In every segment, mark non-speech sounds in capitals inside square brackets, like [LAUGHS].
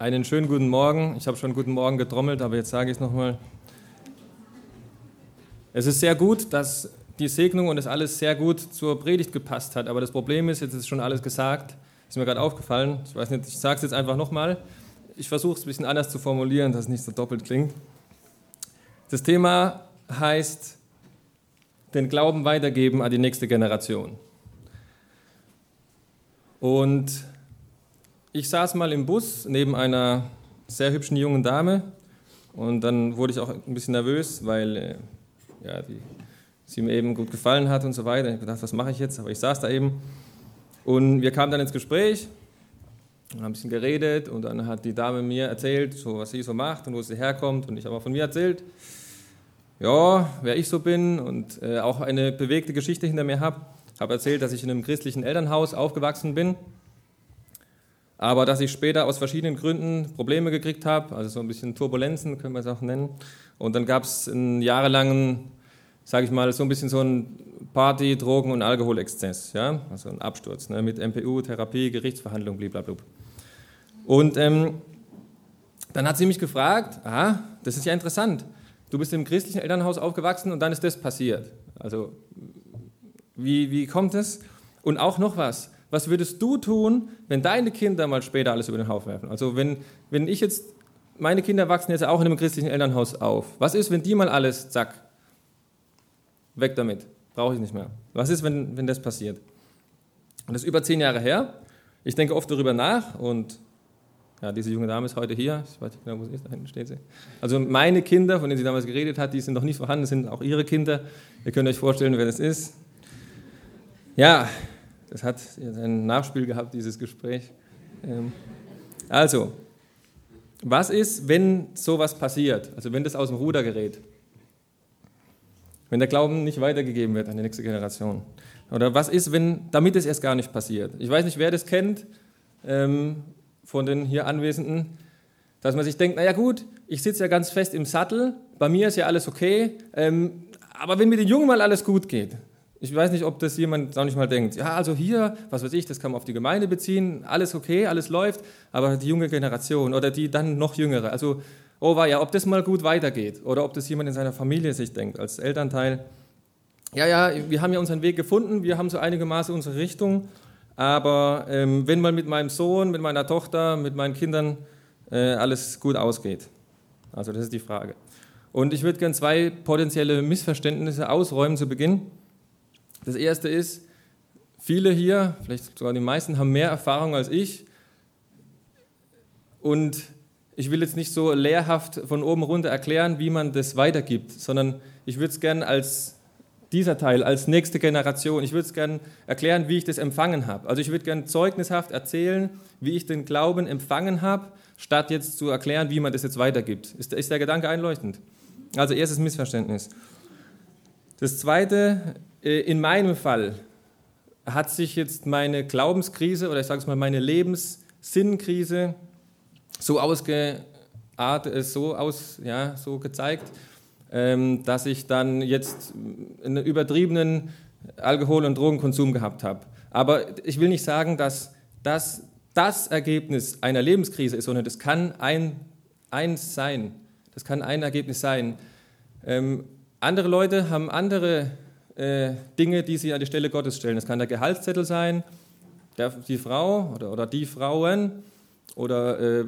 Einen schönen guten Morgen. Ich habe schon guten Morgen getrommelt, aber jetzt sage ich es nochmal. Es ist sehr gut, dass die Segnung und das alles sehr gut zur Predigt gepasst hat. Aber das Problem ist, jetzt ist schon alles gesagt, ist mir gerade aufgefallen. Ich weiß nicht, ich sage es jetzt einfach nochmal. Ich versuche es ein bisschen anders zu formulieren, dass es nicht so doppelt klingt. Das Thema heißt, den Glauben weitergeben an die nächste Generation. Und ich saß mal im Bus neben einer sehr hübschen jungen Dame und dann wurde ich auch ein bisschen nervös, weil äh, ja, die, sie mir eben gut gefallen hat und so weiter. Ich gedacht, was mache ich jetzt? Aber ich saß da eben und wir kamen dann ins Gespräch haben ein bisschen geredet und dann hat die Dame mir erzählt, so, was sie so macht und wo sie herkommt und ich habe auch von mir erzählt, ja, wer ich so bin und äh, auch eine bewegte Geschichte hinter mir habe. Ich habe erzählt, dass ich in einem christlichen Elternhaus aufgewachsen bin, aber dass ich später aus verschiedenen Gründen Probleme gekriegt habe, also so ein bisschen Turbulenzen, können wir es auch nennen. Und dann gab es einen jahrelangen, sage ich mal, so ein bisschen so ein Party-, Drogen- und Alkoholexzess, ja, also ein Absturz ne? mit MPU, Therapie, Gerichtsverhandlung, blablabla. Und ähm, dann hat sie mich gefragt, aha, das ist ja interessant, du bist im christlichen Elternhaus aufgewachsen und dann ist das passiert. Also wie, wie kommt es? Und auch noch was. Was würdest du tun, wenn deine Kinder mal später alles über den Haufen werfen? Also wenn, wenn ich jetzt, meine Kinder wachsen jetzt auch in einem christlichen Elternhaus auf. Was ist, wenn die mal alles, zack, weg damit, brauche ich nicht mehr. Was ist, wenn, wenn das passiert? Und das ist über zehn Jahre her. Ich denke oft darüber nach und ja, diese junge Dame ist heute hier. Ich weiß nicht genau, wo sie ist. Da hinten steht sie. Also meine Kinder, von denen sie damals geredet hat, die sind noch nicht vorhanden, sind auch ihre Kinder. Ihr könnt euch vorstellen, wer das ist. Ja, das hat ein Nachspiel gehabt, dieses Gespräch. Ähm, also, was ist, wenn sowas passiert? Also wenn das aus dem Ruder gerät? Wenn der Glauben nicht weitergegeben wird an die nächste Generation? Oder was ist, wenn, damit es erst gar nicht passiert? Ich weiß nicht, wer das kennt ähm, von den hier Anwesenden, dass man sich denkt, naja gut, ich sitze ja ganz fest im Sattel, bei mir ist ja alles okay, ähm, aber wenn mit den Jungen mal alles gut geht, ich weiß nicht, ob das jemand auch nicht mal denkt. Ja, also hier, was weiß ich, das kann man auf die Gemeinde beziehen, alles okay, alles läuft, aber die junge Generation oder die dann noch jüngere, also, oh war ja, ob das mal gut weitergeht oder ob das jemand in seiner Familie sich denkt, als Elternteil. Ja, ja, wir haben ja unseren Weg gefunden, wir haben so einigermaßen unsere Richtung, aber ähm, wenn mal mit meinem Sohn, mit meiner Tochter, mit meinen Kindern äh, alles gut ausgeht. Also, das ist die Frage. Und ich würde gerne zwei potenzielle Missverständnisse ausräumen zu Beginn. Das erste ist, viele hier, vielleicht sogar die meisten, haben mehr Erfahrung als ich. Und ich will jetzt nicht so lehrhaft von oben runter erklären, wie man das weitergibt, sondern ich würde es gerne als dieser Teil, als nächste Generation, ich würde es gerne erklären, wie ich das empfangen habe. Also ich würde gerne zeugnishaft erzählen, wie ich den Glauben empfangen habe, statt jetzt zu erklären, wie man das jetzt weitergibt. Ist, ist der Gedanke einleuchtend? Also erstes Missverständnis. Das zweite, in meinem Fall hat sich jetzt meine Glaubenskrise oder ich sage es mal meine Lebenssinnkrise so ausgeartet, äh, so aus, ja, so gezeigt, ähm, dass ich dann jetzt einen übertriebenen Alkohol- und Drogenkonsum gehabt habe. Aber ich will nicht sagen, dass das das Ergebnis einer Lebenskrise ist, sondern das kann ein, eins sein. Das kann ein Ergebnis sein. Ähm, andere Leute haben andere äh, Dinge, die sie an die Stelle Gottes stellen. Das kann der Gehaltszettel sein, der, die Frau oder, oder die Frauen oder äh,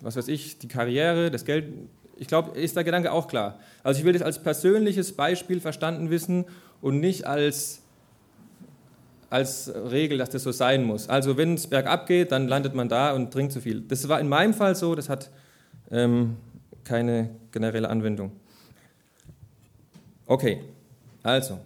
was weiß ich, die Karriere, das Geld. Ich glaube, ist der Gedanke auch klar. Also ich will das als persönliches Beispiel verstanden wissen und nicht als, als Regel, dass das so sein muss. Also wenn es bergab geht, dann landet man da und trinkt zu viel. Das war in meinem Fall so, das hat ähm, keine generelle Anwendung. Okay, also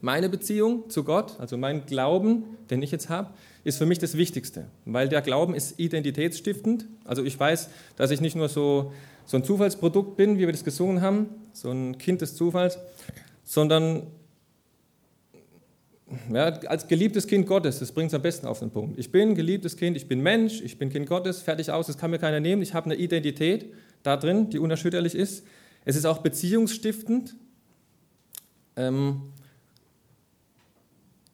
meine Beziehung zu Gott, also mein Glauben, den ich jetzt habe, ist für mich das Wichtigste, weil der Glauben ist identitätsstiftend. Also ich weiß, dass ich nicht nur so, so ein Zufallsprodukt bin, wie wir das gesungen haben, so ein Kind des Zufalls, sondern ja, als geliebtes Kind Gottes, das bringt es am besten auf den Punkt. Ich bin geliebtes Kind, ich bin Mensch, ich bin Kind Gottes, fertig aus, das kann mir keiner nehmen. Ich habe eine Identität da drin, die unerschütterlich ist. Es ist auch beziehungsstiftend. Ähm,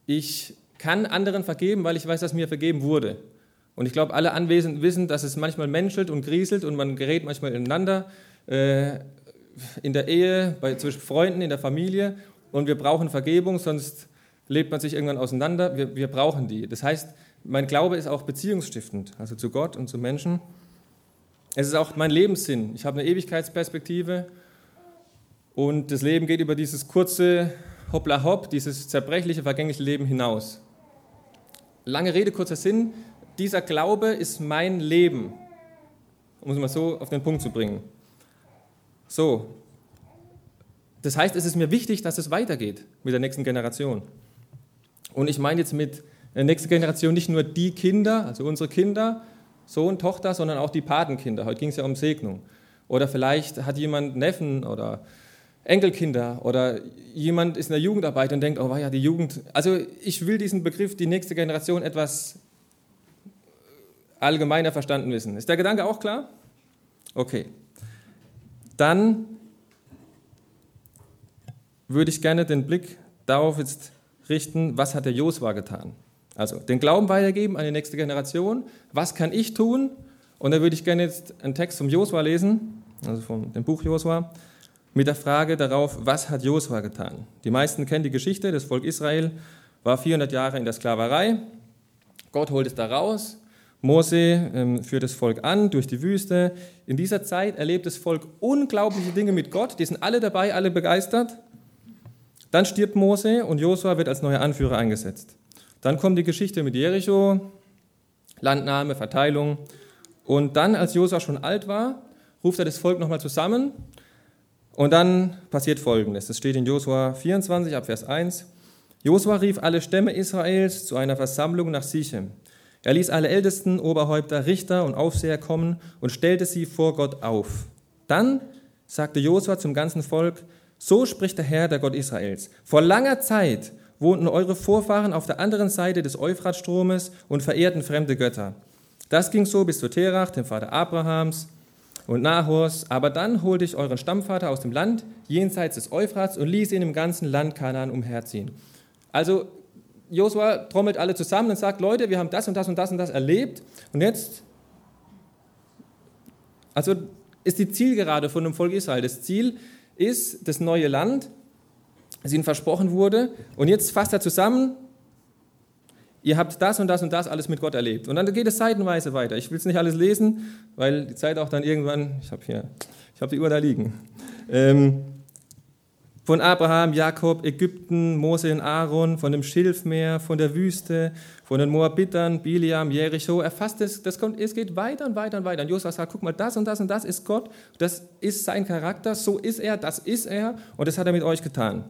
ich kann anderen vergeben, weil ich weiß, dass mir vergeben wurde. Und ich glaube, alle Anwesenden wissen, dass es manchmal menschelt und grieselt und man gerät manchmal ineinander äh, in der Ehe, bei, zwischen Freunden, in der Familie. Und wir brauchen Vergebung, sonst lebt man sich irgendwann auseinander. Wir, wir brauchen die. Das heißt, mein Glaube ist auch beziehungsstiftend, also zu Gott und zu Menschen. Es ist auch mein Lebenssinn. Ich habe eine Ewigkeitsperspektive und das Leben geht über dieses kurze Hoppla Hopp, dieses zerbrechliche, vergängliche Leben hinaus. Lange Rede, kurzer Sinn. Dieser Glaube ist mein Leben, um es mal so auf den Punkt zu bringen. So, das heißt, es ist mir wichtig, dass es weitergeht mit der nächsten Generation. Und ich meine jetzt mit der nächsten Generation nicht nur die Kinder, also unsere Kinder, Sohn, Tochter, sondern auch die Patenkinder. Heute ging es ja um Segnung. Oder vielleicht hat jemand Neffen oder Enkelkinder oder jemand ist in der Jugendarbeit und denkt, oh ja die Jugend. Also ich will diesen Begriff, die nächste Generation, etwas allgemeiner verstanden wissen. Ist der Gedanke auch klar? Okay. Dann würde ich gerne den Blick darauf jetzt richten, was hat der Josua getan? Also den Glauben weitergeben an die nächste Generation. Was kann ich tun? Und da würde ich gerne jetzt einen Text vom Josua lesen, also vom dem Buch Josua, mit der Frage darauf, was hat Josua getan? Die meisten kennen die Geschichte, das Volk Israel war 400 Jahre in der Sklaverei. Gott holt es da raus. Mose ähm, führt das Volk an durch die Wüste. In dieser Zeit erlebt das Volk unglaubliche Dinge mit Gott. Die sind alle dabei, alle begeistert. Dann stirbt Mose und Josua wird als neuer Anführer eingesetzt. Dann kommt die Geschichte mit Jericho, Landnahme, Verteilung. Und dann, als Josua schon alt war, ruft er das Volk nochmal zusammen. Und dann passiert Folgendes. Das steht in Josua 24 ab Vers 1. Josua rief alle Stämme Israels zu einer Versammlung nach Sichem. Er ließ alle Ältesten, Oberhäupter, Richter und Aufseher kommen und stellte sie vor Gott auf. Dann sagte Josua zum ganzen Volk, so spricht der Herr, der Gott Israels. Vor langer Zeit wohnten eure Vorfahren auf der anderen Seite des Euphratstromes und verehrten fremde Götter. Das ging so bis zu Terach, dem Vater Abrahams und Nahors. Aber dann holte ich euren Stammvater aus dem Land jenseits des Euphrats und ließ ihn im ganzen Land Kanaan umherziehen. Also Josua trommelt alle zusammen und sagt, Leute, wir haben das und das und das und das erlebt. Und jetzt, also ist die Zielgerade von dem Volk Israel. Das Ziel ist das neue Land, das ihnen versprochen wurde. Und jetzt fasst er zusammen, ihr habt das und das und das alles mit Gott erlebt. Und dann geht es seitenweise weiter. Ich will es nicht alles lesen, weil die Zeit auch dann irgendwann, ich habe hier, ich habe die Uhr da liegen. Ähm, von Abraham, Jakob, Ägypten, Mose und Aaron, von dem Schilfmeer, von der Wüste, von den Moabitern, Biliam, Jericho. Er fasst es, das kommt, es geht weiter und weiter und weiter. Und Josua sagt, guck mal, das und das und das ist Gott, das ist sein Charakter, so ist er, das ist er und das hat er mit euch getan.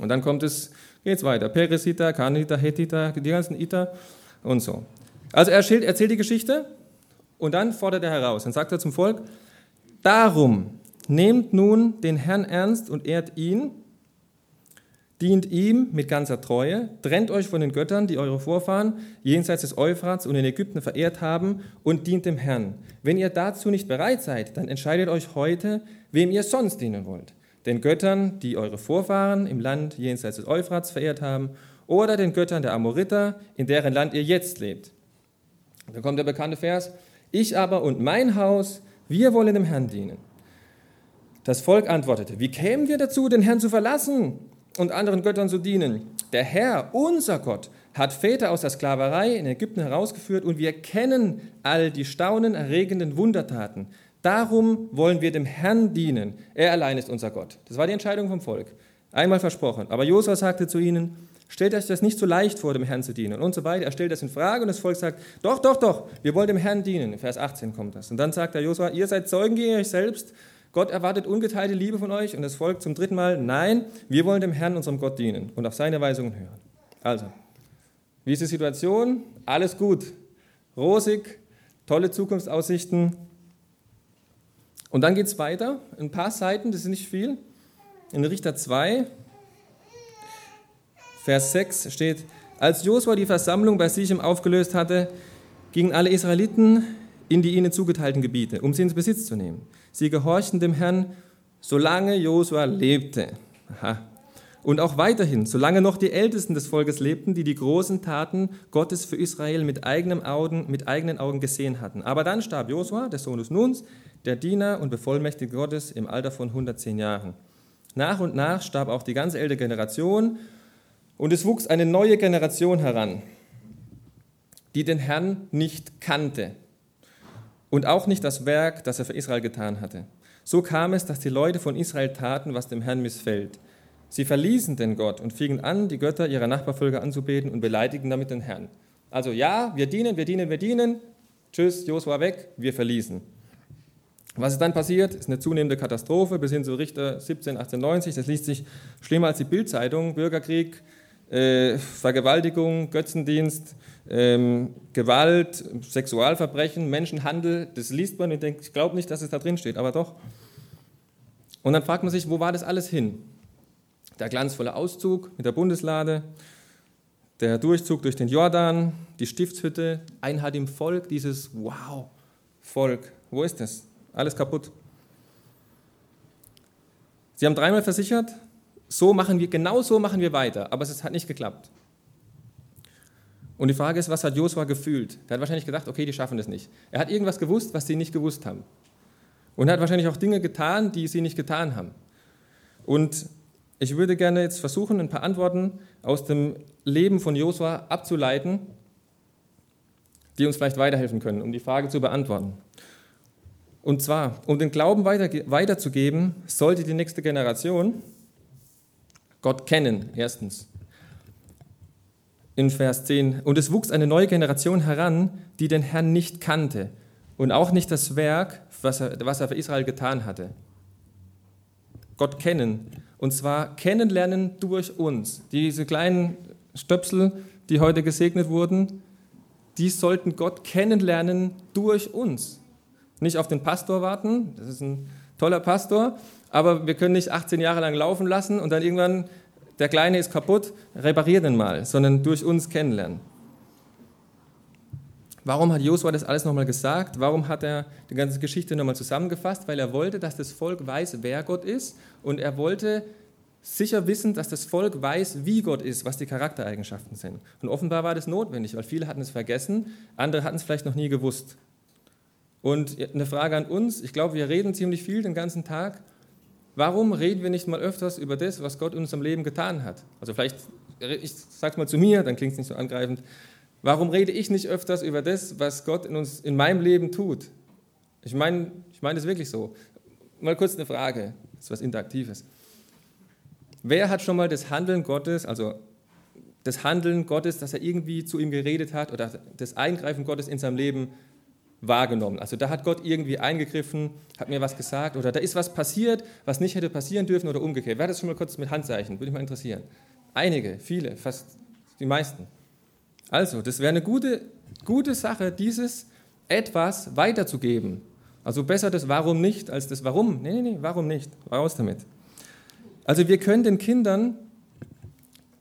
Und dann kommt es, geht's weiter. Peresiter, Kaniter, Hethiter, die ganzen Iter und so. Also er erzählt die Geschichte und dann fordert er heraus. Dann sagt er zum Volk, darum nehmt nun den Herrn ernst und ehrt ihn, dient ihm mit ganzer Treue, trennt euch von den Göttern, die eure Vorfahren jenseits des Euphrats und in Ägypten verehrt haben, und dient dem Herrn. Wenn ihr dazu nicht bereit seid, dann entscheidet euch heute, wem ihr sonst dienen wollt den Göttern, die eure Vorfahren im Land jenseits des Euphrats verehrt haben, oder den Göttern der Amoriter, in deren Land ihr jetzt lebt. Da kommt der bekannte Vers, ich aber und mein Haus, wir wollen dem Herrn dienen. Das Volk antwortete, wie kämen wir dazu, den Herrn zu verlassen und anderen Göttern zu dienen? Der Herr, unser Gott, hat Väter aus der Sklaverei in Ägypten herausgeführt und wir kennen all die staunenerregenden Wundertaten, Darum wollen wir dem Herrn dienen. Er allein ist unser Gott. Das war die Entscheidung vom Volk. Einmal versprochen. Aber Josua sagte zu ihnen, stellt euch das nicht so leicht vor, dem Herrn zu dienen. Und so weiter. Er stellt das in Frage und das Volk sagt, doch, doch, doch, wir wollen dem Herrn dienen. In Vers 18 kommt das. Und dann sagt der Josua, ihr seid Zeugen gegen euch selbst. Gott erwartet ungeteilte Liebe von euch. Und das Volk zum dritten Mal, nein, wir wollen dem Herrn, unserem Gott, dienen und auf seine Weisungen hören. Also, wie ist die Situation? Alles gut. Rosig, tolle Zukunftsaussichten, und dann geht es weiter, ein paar Seiten, das ist nicht viel. In Richter 2, Vers 6 steht, als Josua die Versammlung bei Sichem aufgelöst hatte, gingen alle Israeliten in die ihnen zugeteilten Gebiete, um sie ins Besitz zu nehmen. Sie gehorchten dem Herrn, solange Josua lebte. Aha. Und auch weiterhin, solange noch die Ältesten des Volkes lebten, die die großen Taten Gottes für Israel mit, Augen, mit eigenen Augen gesehen hatten. Aber dann starb Josua, der Sohn des Nuns, der Diener und Bevollmächtigte Gottes im Alter von 110 Jahren. Nach und nach starb auch die ganz ältere Generation und es wuchs eine neue Generation heran, die den Herrn nicht kannte und auch nicht das Werk, das er für Israel getan hatte. So kam es, dass die Leute von Israel taten, was dem Herrn missfällt. Sie verließen den Gott und fingen an, die Götter ihrer Nachbarvölker anzubeten und beleidigten damit den Herrn. Also ja, wir dienen, wir dienen, wir dienen. Tschüss, Josua weg, wir verließen. Was ist dann passiert? Ist eine zunehmende Katastrophe bis hin zu Richter 17, 1890. Das liest sich schlimmer als die Bildzeitung. Bürgerkrieg, äh, Vergewaltigung, Götzendienst, ähm, Gewalt, Sexualverbrechen, Menschenhandel. Das liest man und denkt, ich glaube nicht, dass es da drin steht, aber doch. Und dann fragt man sich, wo war das alles hin? Der glanzvolle Auszug mit der Bundeslade, der Durchzug durch den Jordan, die Stiftshütte, Einheit im Volk, dieses Wow, Volk, wo ist das? Alles kaputt. Sie haben dreimal versichert, so machen wir, genau so machen wir weiter, aber es hat nicht geklappt. Und die Frage ist, was hat Josua gefühlt? Er hat wahrscheinlich gedacht, okay, die schaffen das nicht. Er hat irgendwas gewusst, was sie nicht gewusst haben. Und er hat wahrscheinlich auch Dinge getan, die sie nicht getan haben. Und ich würde gerne jetzt versuchen, ein paar Antworten aus dem Leben von Josua abzuleiten, die uns vielleicht weiterhelfen können, um die Frage zu beantworten. Und zwar, um den Glauben weiter, weiterzugeben, sollte die nächste Generation Gott kennen, erstens. In Vers 10. Und es wuchs eine neue Generation heran, die den Herrn nicht kannte und auch nicht das Werk, was er, was er für Israel getan hatte. Gott kennen. Und zwar kennenlernen durch uns. Diese kleinen Stöpsel, die heute gesegnet wurden, die sollten Gott kennenlernen durch uns. Nicht auf den Pastor warten, das ist ein toller Pastor, aber wir können nicht 18 Jahre lang laufen lassen und dann irgendwann, der Kleine ist kaputt, reparier den mal, sondern durch uns kennenlernen. Warum hat Josua das alles nochmal gesagt? Warum hat er die ganze Geschichte nochmal zusammengefasst? Weil er wollte, dass das Volk weiß, wer Gott ist und er wollte sicher wissen, dass das Volk weiß, wie Gott ist, was die Charaktereigenschaften sind. Und offenbar war das notwendig, weil viele hatten es vergessen, andere hatten es vielleicht noch nie gewusst. Und eine Frage an uns, ich glaube, wir reden ziemlich viel den ganzen Tag. Warum reden wir nicht mal öfters über das, was Gott in unserem Leben getan hat? Also vielleicht, ich sage es mal zu mir, dann klingt es nicht so angreifend. Warum rede ich nicht öfters über das, was Gott in, uns, in meinem Leben tut? Ich meine ich mein wirklich so. Mal kurz eine Frage, das ist was Interaktives. Wer hat schon mal das Handeln Gottes, also das Handeln Gottes, dass er irgendwie zu ihm geredet hat oder das Eingreifen Gottes in seinem Leben wahrgenommen? Also da hat Gott irgendwie eingegriffen, hat mir was gesagt oder da ist was passiert, was nicht hätte passieren dürfen oder umgekehrt. Wer hat das schon mal kurz mit Handzeichen? Würde mich mal interessieren. Einige, viele, fast die meisten. Also, das wäre eine gute, gute Sache, dieses etwas weiterzugeben. Also besser das Warum nicht als das Warum. Nee, nee, nee, warum nicht? Raus damit. Also wir können den Kindern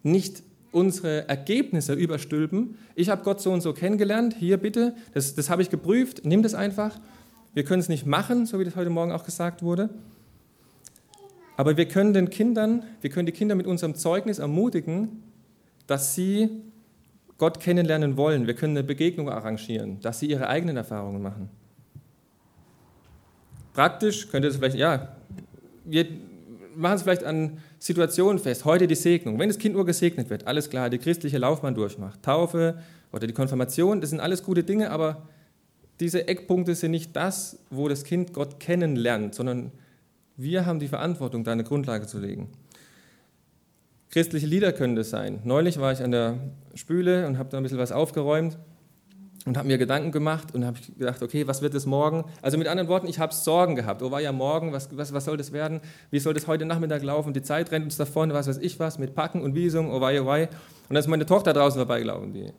nicht unsere Ergebnisse überstülpen. Ich habe Gott so und so kennengelernt, hier bitte, das, das habe ich geprüft, nimm das einfach. Wir können es nicht machen, so wie das heute Morgen auch gesagt wurde. Aber wir können den Kindern, wir können die Kinder mit unserem Zeugnis ermutigen, dass sie Gott kennenlernen wollen. Wir können eine Begegnung arrangieren, dass sie ihre eigenen Erfahrungen machen. Praktisch könnte es vielleicht, ja, wir machen es vielleicht an Situationen fest. Heute die Segnung. Wenn das Kind nur gesegnet wird, alles klar, die christliche Laufbahn durchmacht. Taufe oder die Konfirmation, das sind alles gute Dinge, aber diese Eckpunkte sind nicht das, wo das Kind Gott kennenlernt, sondern wir haben die Verantwortung, da eine Grundlage zu legen. Christliche Lieder können das sein. Neulich war ich an der Spüle und habe da ein bisschen was aufgeräumt und habe mir Gedanken gemacht und habe gedacht, okay, was wird es morgen? Also mit anderen Worten, ich habe Sorgen gehabt. Oh, war ja morgen, was, was, was soll das werden? Wie soll das heute Nachmittag laufen? Die Zeit rennt uns davon, was weiß ich was, mit Packen und Wiesung, oh wei, oh wei. Und dann ist meine Tochter draußen vorbeigelaufen, die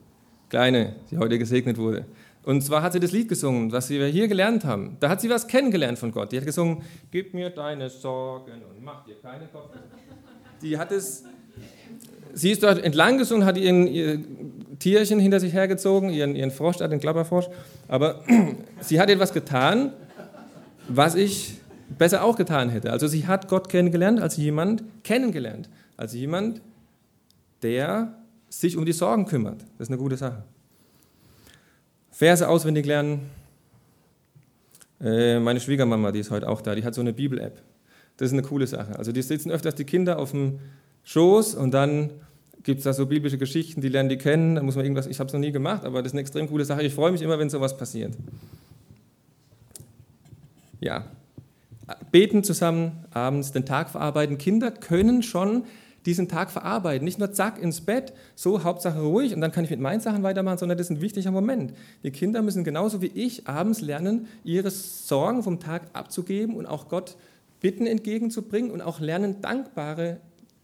Kleine, die heute gesegnet wurde. Und zwar hat sie das Lied gesungen, was wir hier gelernt haben. Da hat sie was kennengelernt von Gott. Die hat gesungen, gib mir deine Sorgen und mach dir keine Kopf. Die hat es sie ist dort entlang gesungen, hat ihren, ihr Tierchen hinter sich hergezogen, ihren, ihren Frosch, den Klapperfrosch. Aber [CLEARS THROAT] sie hat etwas getan, was ich besser auch getan hätte. Also sie hat Gott kennengelernt als jemand kennengelernt. als jemand, der sich um die Sorgen kümmert. Das ist eine gute Sache. Verse auswendig lernen. Äh, meine Schwiegermama, die ist heute auch da, die hat so eine Bibel-App. Das ist eine coole Sache. Also die sitzen öfters die Kinder auf dem Schoß und dann gibt es da so biblische Geschichten, die lernen die kennen. Da muss man irgendwas, ich habe es noch nie gemacht, aber das ist eine extrem coole Sache. Ich freue mich immer, wenn sowas passiert. Ja. Beten zusammen abends, den Tag verarbeiten. Kinder können schon diesen Tag verarbeiten. Nicht nur zack ins Bett, so Hauptsache ruhig und dann kann ich mit meinen Sachen weitermachen, sondern das ist ein wichtiger Moment. Die Kinder müssen genauso wie ich abends lernen, ihre Sorgen vom Tag abzugeben und auch Gott Bitten entgegenzubringen und auch lernen, dankbare,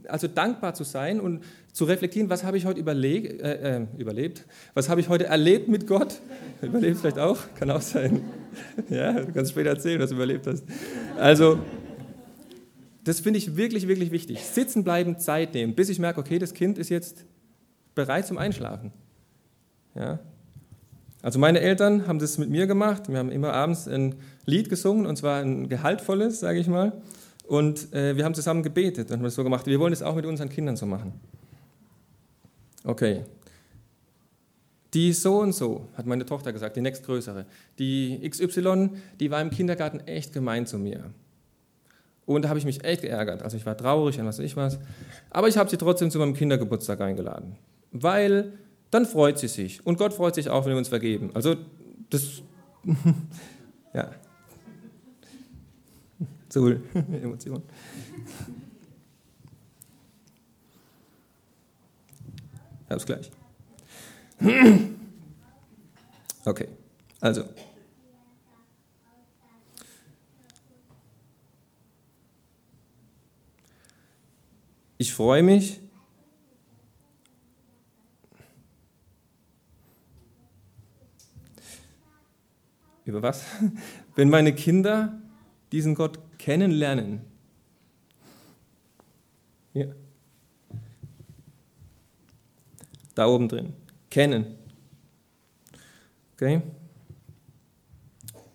also dankbar zu sein und zu reflektieren, was habe ich heute überleg, äh, äh, überlebt, was habe ich heute erlebt mit Gott. [LAUGHS] Überlebt vielleicht auch, kann auch sein. [LAUGHS] Ja, du kannst später erzählen, was du überlebt hast. Also, das finde ich wirklich, wirklich wichtig. Sitzen bleiben, Zeit nehmen, bis ich merke, okay, das Kind ist jetzt bereit zum Einschlafen. Ja? Also meine Eltern haben das mit mir gemacht. Wir haben immer abends ein Lied gesungen, und zwar ein gehaltvolles, sage ich mal. Und äh, wir haben zusammen gebetet und haben das so gemacht. Wir wollen es auch mit unseren Kindern so machen. Okay. Die so und so, hat meine Tochter gesagt, die nächstgrößere. Die XY, die war im Kindergarten echt gemein zu mir. Und da habe ich mich echt geärgert. Also ich war traurig und was weiß ich was. Aber ich habe sie trotzdem zu meinem Kindergeburtstag eingeladen. Weil dann freut sie sich. Und Gott freut sich auch, wenn wir uns vergeben. Also das, [LAUGHS] ja. So, [LAUGHS] Emotion. Ich hab's gleich. [CLEARS THROAT] Okay, also. Ich freue mich, über was? [LAUGHS] Wenn meine Kinder diesen Gott kennenlernen. Ja. Da oben drin. Kennen. Okay?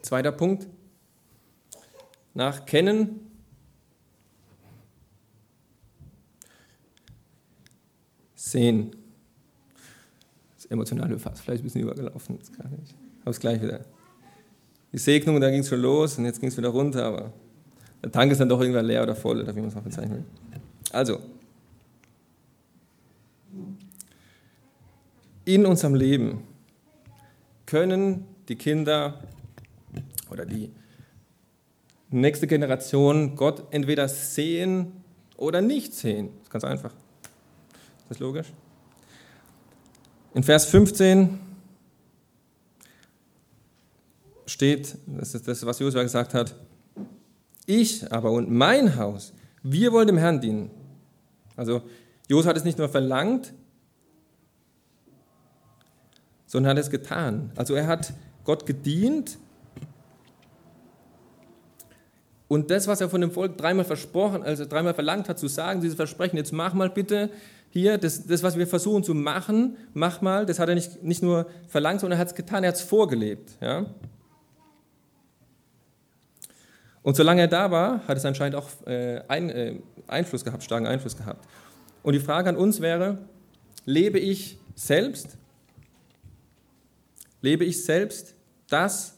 Zweiter Punkt. Nach Kennen sehen. Das emotionale Fass, vielleicht ein bisschen übergelaufen, jetzt gar nicht. Aber es gleich wieder. Die Segnung, da ging es schon los und jetzt ging es wieder runter, aber der Tank ist dann doch irgendwann leer oder voll, oder wie man es auch bezeichnen will. Also, in unserem Leben können die Kinder oder die nächste Generation Gott entweder sehen oder nicht sehen. Das ist ganz einfach. Ist das logisch? In Vers 15 steht, das ist das, was Josua gesagt hat, ich aber und mein Haus, wir wollen dem Herrn dienen. Also Josua hat es nicht nur verlangt, sondern hat es getan. Also er hat Gott gedient und das, was er von dem Volk dreimal versprochen, also dreimal verlangt hat zu sagen, dieses Versprechen, jetzt mach mal bitte hier, das, das, was wir versuchen zu machen, mach mal, das hat er nicht, nicht nur verlangt, sondern er hat es getan, er hat es vorgelebt. Ja? Und solange er da war, hat es anscheinend auch äh, ein, äh, Einfluss gehabt, starken Einfluss gehabt. Und die Frage an uns wäre, lebe ich selbst? Lebe ich selbst das,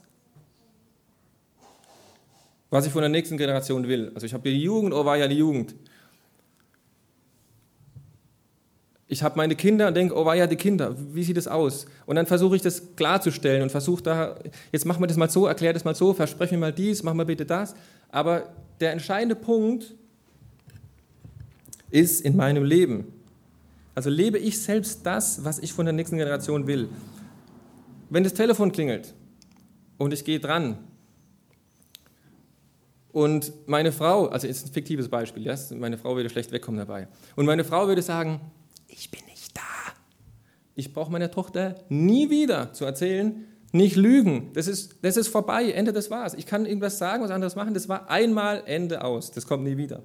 was ich von der nächsten Generation will? Also ich habe die Jugend, oh war ja die Jugend. Ich habe meine Kinder und denke, oh, war ja die Kinder, wie sieht das aus? Und dann versuche ich das klarzustellen und versuche da, jetzt machen wir das mal so, erklär das mal so, verspreche mir mal dies, mach mal bitte das. Aber der entscheidende Punkt ist in meinem Leben. Also lebe ich selbst das, was ich von der nächsten Generation will. Wenn das Telefon klingelt und ich gehe dran und meine Frau, also ist ein fiktives Beispiel, meine Frau würde schlecht wegkommen dabei. Und meine Frau würde sagen, ich bin nicht da. Ich brauche meiner Tochter nie wieder zu erzählen, nicht lügen. Das ist, das ist vorbei, Ende, das war's. Ich kann irgendwas sagen, was anderes machen, das war einmal Ende aus. Das kommt nie wieder.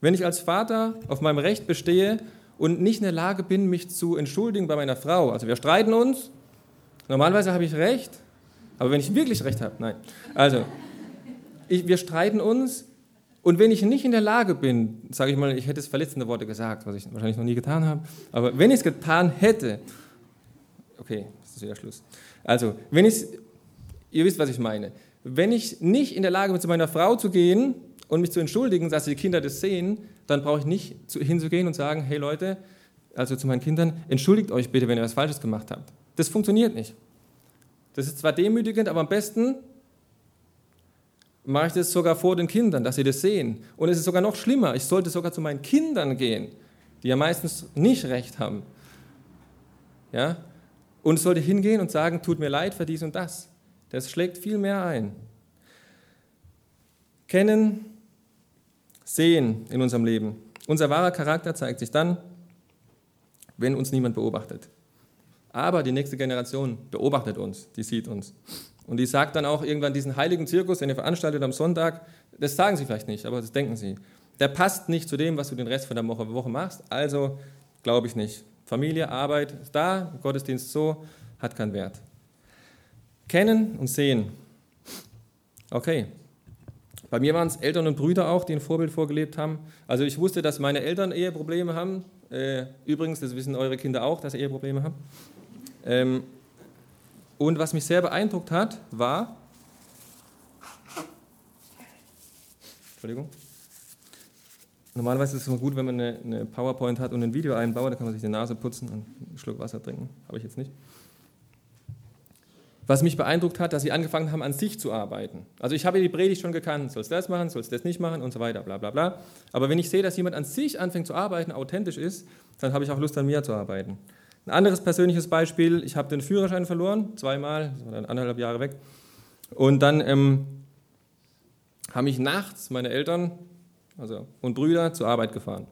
Wenn ich als Vater auf meinem Recht bestehe und nicht in der Lage bin, mich zu entschuldigen bei meiner Frau, also wir streiten uns, normalerweise habe ich Recht, aber wenn ich wirklich Recht habe, nein. Also, ich, wir streiten uns Und wenn ich nicht in der Lage bin, sage ich mal, ich hätte es verletzende Worte gesagt, was ich wahrscheinlich noch nie getan habe, aber wenn ich es getan hätte, okay, das ist wieder Schluss. Also, wenn ich, ihr wisst, was ich meine, wenn ich nicht in der Lage bin, zu meiner Frau zu gehen und mich zu entschuldigen, dass die Kinder das sehen, dann brauche ich nicht hinzugehen und sagen, hey Leute, also zu meinen Kindern, entschuldigt euch bitte, wenn ihr was Falsches gemacht habt. Das funktioniert nicht. Das ist zwar demütigend, aber am besten mache ich das sogar vor den Kindern, dass sie das sehen. Und es ist sogar noch schlimmer, ich sollte sogar zu meinen Kindern gehen, die ja meistens nicht recht haben. Ja? Und sollte hingehen und sagen, tut mir leid für dies und das. Das schlägt viel mehr ein. Kennen, sehen in unserem Leben. Unser wahrer Charakter zeigt sich dann, wenn uns niemand beobachtet. Aber die nächste Generation beobachtet uns, die sieht uns. Und die sagt dann auch irgendwann diesen heiligen Zirkus, den ihr veranstaltet am Sonntag, das sagen sie vielleicht nicht, aber das denken sie. Der passt nicht zu dem, was du den Rest von der Woche, machst, also glaube ich nicht. Familie, Arbeit ist da, Gottesdienst so, hat keinen Wert. Kennen und sehen. Okay. Bei mir waren es Eltern und Brüder auch, die ein Vorbild vorgelebt haben. Also ich wusste, dass meine Eltern Eheprobleme haben. Äh, übrigens, das wissen eure Kinder auch, dass sie Eheprobleme haben. Und was mich sehr beeindruckt hat, war, Entschuldigung, normalerweise ist es immer gut, wenn man eine, PowerPoint hat und ein Video einbaut, da kann man sich die Nase putzen und einen Schluck Wasser trinken. Habe ich jetzt nicht. Was mich beeindruckt hat, dass sie angefangen haben, an sich zu arbeiten. Also ich habe die Predigt schon gekannt, sollst das machen, sollst das nicht machen und so weiter, bla bla bla. Aber wenn ich sehe, dass jemand an sich anfängt zu arbeiten, authentisch ist, dann habe ich auch Lust an mir zu arbeiten. Ein anderes persönliches Beispiel, ich habe den Führerschein verloren, zweimal, das war dann anderthalb Jahre weg. Und dann ähm, haben mich nachts meine Eltern also, und Brüder zur Arbeit gefahren.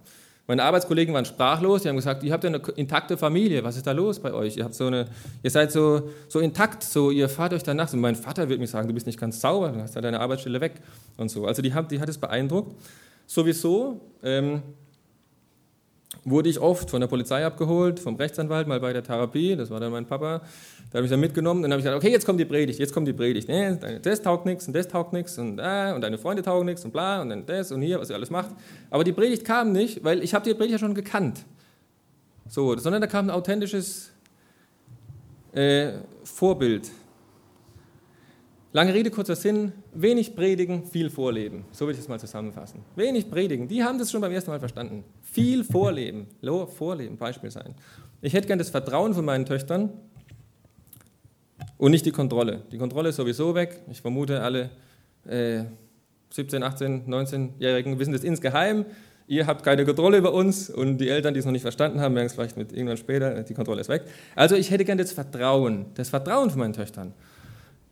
Meine Arbeitskollegen waren sprachlos, die haben gesagt, ihr habt ja eine intakte Familie, was ist da los bei euch? Ihr, habt so eine, ihr seid so, so intakt, so, ihr fahrt euch dann nachts. Und mein Vater wird mir sagen, du bist nicht ganz sauber, du hast ja deine Arbeitsstelle weg und so. Also die, haben, die hat es beeindruckt. Sowieso ähm, wurde ich oft von der Polizei abgeholt, vom Rechtsanwalt, mal bei der Therapie, das war dann mein Papa, da habe ich dann mitgenommen, dann habe ich gesagt, okay, jetzt kommt die Predigt, jetzt kommt die Predigt, nee, das taugt nichts und das taugt nichts und, äh, und deine Freunde taugen nichts und bla und dann das und hier, was ihr alles macht. Aber die Predigt kam nicht, weil ich habe die Predigt ja schon gekannt. So, sondern da kam ein authentisches äh, Vorbild. Lange Rede, kurzer Sinn, wenig predigen, viel vorleben. So will ich es mal zusammenfassen. Wenig predigen, die haben das schon beim ersten Mal verstanden. Viel vorleben, vorleben, Beispiel sein. Ich hätte gern das Vertrauen von meinen Töchtern und nicht die Kontrolle. Die Kontrolle ist sowieso weg. Ich vermute, alle äh, 17, 18, 19-Jährigen wissen das insgeheim. Ihr habt keine Kontrolle über uns und die Eltern, die es noch nicht verstanden haben, merken es vielleicht mit irgendwann später, die Kontrolle ist weg. Also ich hätte gern das Vertrauen, das Vertrauen von meinen Töchtern.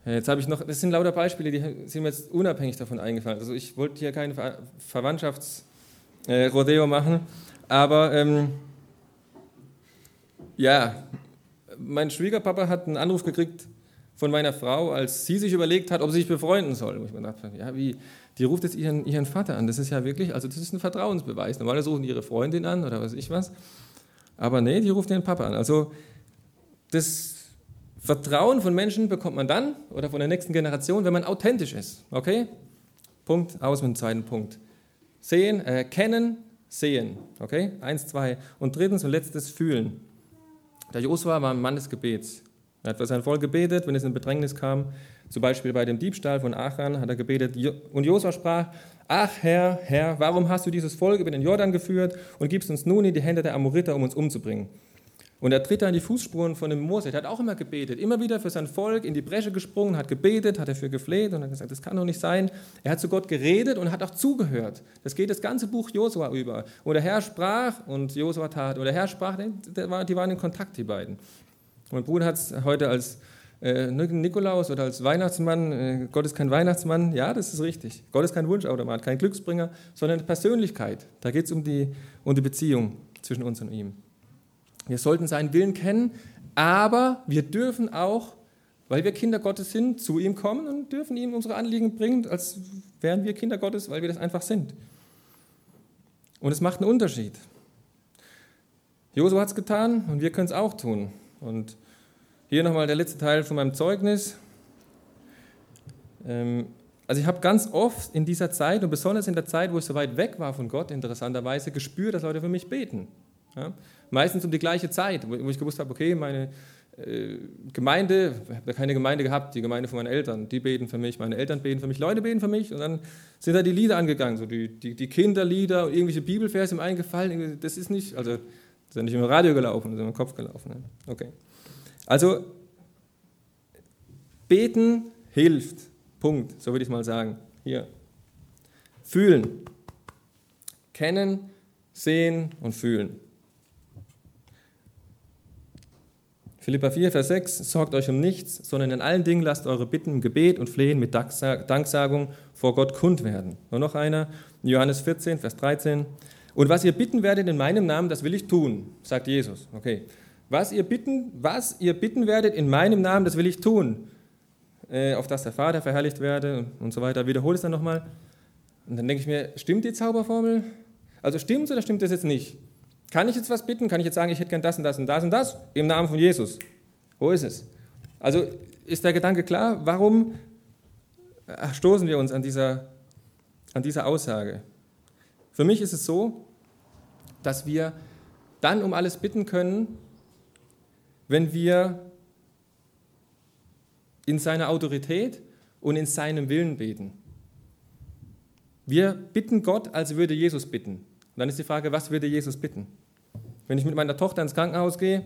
Jetzt habe ich noch, das sind lauter Beispiele, die sind mir jetzt unabhängig davon eingefallen. Also ich wollte hier kein Ver Verwandtschaftsrodeo äh, machen, aber ähm, ja, mein Schwiegerpapa hat einen Anruf gekriegt von meiner Frau, als sie sich überlegt hat, ob sie sich befreunden soll. Und ich mir dachte, ja, wie, die ruft jetzt ihren, ihren Vater an. Das ist ja wirklich, also das ist ein Vertrauensbeweis. Normalerweise suchen die ihre Freundin an oder weiß ich was. Aber nee, die ruft ihren Papa an. Also das Vertrauen von Menschen bekommt man dann oder von der nächsten Generation, wenn man authentisch ist. Okay? Punkt, aus mit dem zweiten Punkt. Sehen, äh, kennen, sehen. Okay? Eins, zwei. Und drittens und letztes, fühlen. Der Josua war ein Mann des Gebets. Er hat für sein Volk gebetet, wenn es in Bedrängnis kam. Zum Beispiel bei dem Diebstahl von Achan hat er gebetet. Und Josua sprach, Ach Herr, Herr, warum hast du dieses Volk über den Jordan geführt und gibst uns nun in die Hände der Amoriter, um uns umzubringen? Und er tritt da in die Fußspuren von dem Mose. Er hat auch immer gebetet, immer wieder für sein Volk in die Bresche gesprungen, hat gebetet, hat dafür gefleht und hat gesagt, das kann doch nicht sein. Er hat zu Gott geredet und hat auch zugehört. Das geht das ganze Buch Josua über. Und der Herr sprach und Josua tat. Und der Herr sprach, die waren in Kontakt, die beiden. Mein Bruder hat es heute als äh, Nikolaus oder als Weihnachtsmann, äh, Gott ist kein Weihnachtsmann, ja, das ist richtig. Gott ist kein Wunschautomat, kein Glücksbringer, sondern Persönlichkeit. Da geht es um die, um die Beziehung zwischen uns und ihm. Wir sollten seinen Willen kennen, aber wir dürfen auch, weil wir Kinder Gottes sind, zu ihm kommen und dürfen ihm unsere Anliegen bringen, als wären wir Kinder Gottes, weil wir das einfach sind. Und es macht einen Unterschied. Josu hat es getan und wir können es auch tun. Und hier nochmal der letzte Teil von meinem Zeugnis. Ähm, Also ich habe ganz oft in dieser Zeit und besonders in der Zeit, wo ich so weit weg war von Gott, interessanterweise gespürt, dass Leute für mich beten. Ja? Meistens um die gleiche Zeit, wo ich gewusst habe, okay, meine äh, Gemeinde, ich habe keine Gemeinde gehabt, die Gemeinde von meinen Eltern, die beten für mich, meine Eltern beten für mich, Leute beten für mich und dann sind da die Lieder angegangen, so die, die, die Kinderlieder und irgendwelche Bibelverse im eingefallen. Das ist nicht, also das ist ja nicht im Radio gelaufen, das ist im Kopf gelaufen. Ne? Okay. Also beten hilft. Punkt, so würde ich mal sagen. Hier. Fühlen. Kennen, sehen und fühlen. Philippa 4, Vers 6, sorgt euch um nichts, sondern in allen Dingen lasst eure Bitten im Gebet und Flehen mit Danksagung vor Gott kund werden. Nur noch einer, Johannes 14, Vers 13. Und was ihr bitten werdet in meinem Namen, das will ich tun, sagt Jesus. Okay. Was ihr bitten, was ihr bitten werdet in meinem Namen, das will ich tun äh, auf dass der Vater verherrlicht werde und, so weiter. Wiederhole es dann nochmal. Und dann denke ich mir, stimmt die Zauberformel? Also stimmt es oder stimmt das jetzt nicht? Kann ich jetzt was bitten? Kann ich jetzt sagen, ich hätte gern das und das und das und das im Namen von Jesus? Wo ist es? Also ist der Gedanke klar? Warum stoßen wir uns an dieser, an dieser Aussage? Für mich ist es so, dass wir dann um alles bitten können, wenn wir in seiner Autorität und in seinem Willen beten. Wir bitten Gott, als würde Jesus bitten. Und dann ist die Frage, was würde Jesus bitten? Wenn ich mit meiner Tochter ins Krankenhaus gehe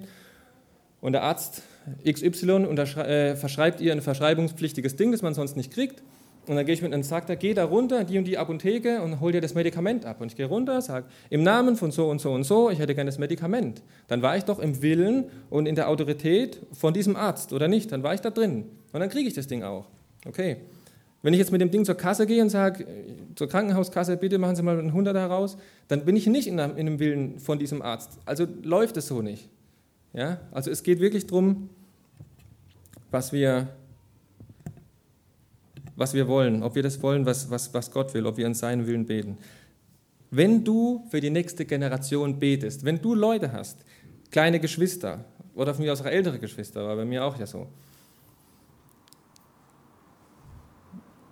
und der Arzt XY äh, verschreibt ihr ein verschreibungspflichtiges Ding, das man sonst nicht kriegt, und dann gehe ich mit und sagt er, geh da runter, die und die Apotheke und hol dir das Medikament ab. Und ich gehe runter, sage, im Namen von so und so und so, ich hätte gerne das Medikament. Dann war ich doch im Willen und in der Autorität von diesem Arzt, oder nicht? Dann war ich da drin. Und dann kriege ich das Ding auch. Okay. Wenn ich jetzt mit dem Ding zur Kasse gehe und sage, zur Krankenhauskasse, bitte machen Sie mal einen Hunderter heraus, dann bin ich nicht in, in dem Willen von diesem Arzt. Also läuft es so nicht. Ja? Also es geht wirklich darum, was wir was wir wollen, ob wir das wollen, was, was, was Gott will, ob wir an seinen Willen beten. Wenn du für die nächste Generation betest, wenn du Leute hast, kleine Geschwister oder von mir aus auch ältere Geschwister, war bei mir auch ja so,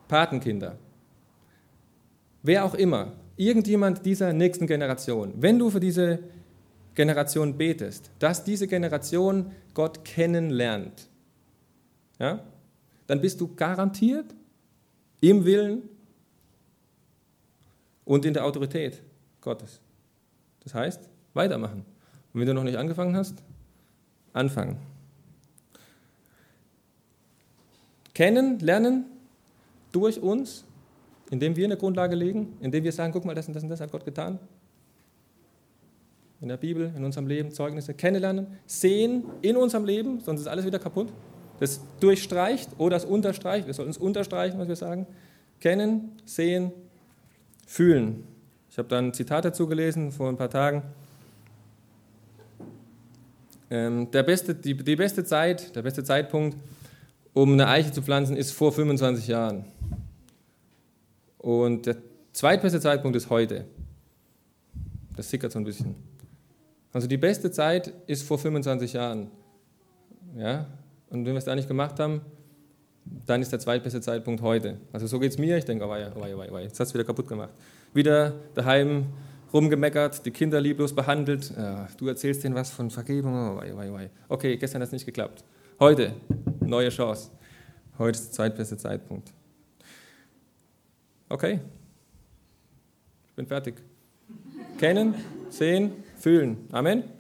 Patenkinder, wer auch immer, irgendjemand dieser nächsten Generation, wenn du für diese Generation betest, dass diese Generation Gott kennenlernt, ja, dann bist du garantiert, im Willen und in der Autorität Gottes. Das heißt, weitermachen. Und wenn du noch nicht angefangen hast, anfangen. Kennen, lernen durch uns, indem wir eine Grundlage legen, indem wir sagen, guck mal, das und das und das hat Gott getan. In der Bibel, in unserem Leben, Zeugnisse kennenlernen, sehen in unserem Leben, sonst ist alles wieder kaputt das durchstreicht oder das unterstreicht. Wir sollten es unterstreichen, was wir sagen. Kennen, sehen, fühlen. Ich habe da ein Zitat dazu gelesen vor ein paar Tagen. Ähm, der beste, die, die beste Zeit, der beste Zeitpunkt, um eine Eiche zu pflanzen, ist vor 25 Jahren. Und der zweitbeste Zeitpunkt ist heute. Das sickert so ein bisschen. Also die beste Zeit ist vor 25 Jahren. Ja, und wenn wir es da nicht gemacht haben, dann ist der zweitbeste Zeitpunkt heute. Also so geht es mir. Ich denke, oh, wei, oh, wei, wei, jetzt hast du wieder kaputt gemacht. Wieder daheim rumgemeckert, die Kinder lieblos behandelt. Ja, du erzählst denen was von Vergebung. Oh, wei, wei, wei. Okay, gestern hat es nicht geklappt. Heute, neue Chance. Heute ist der zweitbeste Zeitpunkt. Okay, ich bin fertig. Kennen, sehen, fühlen. Amen.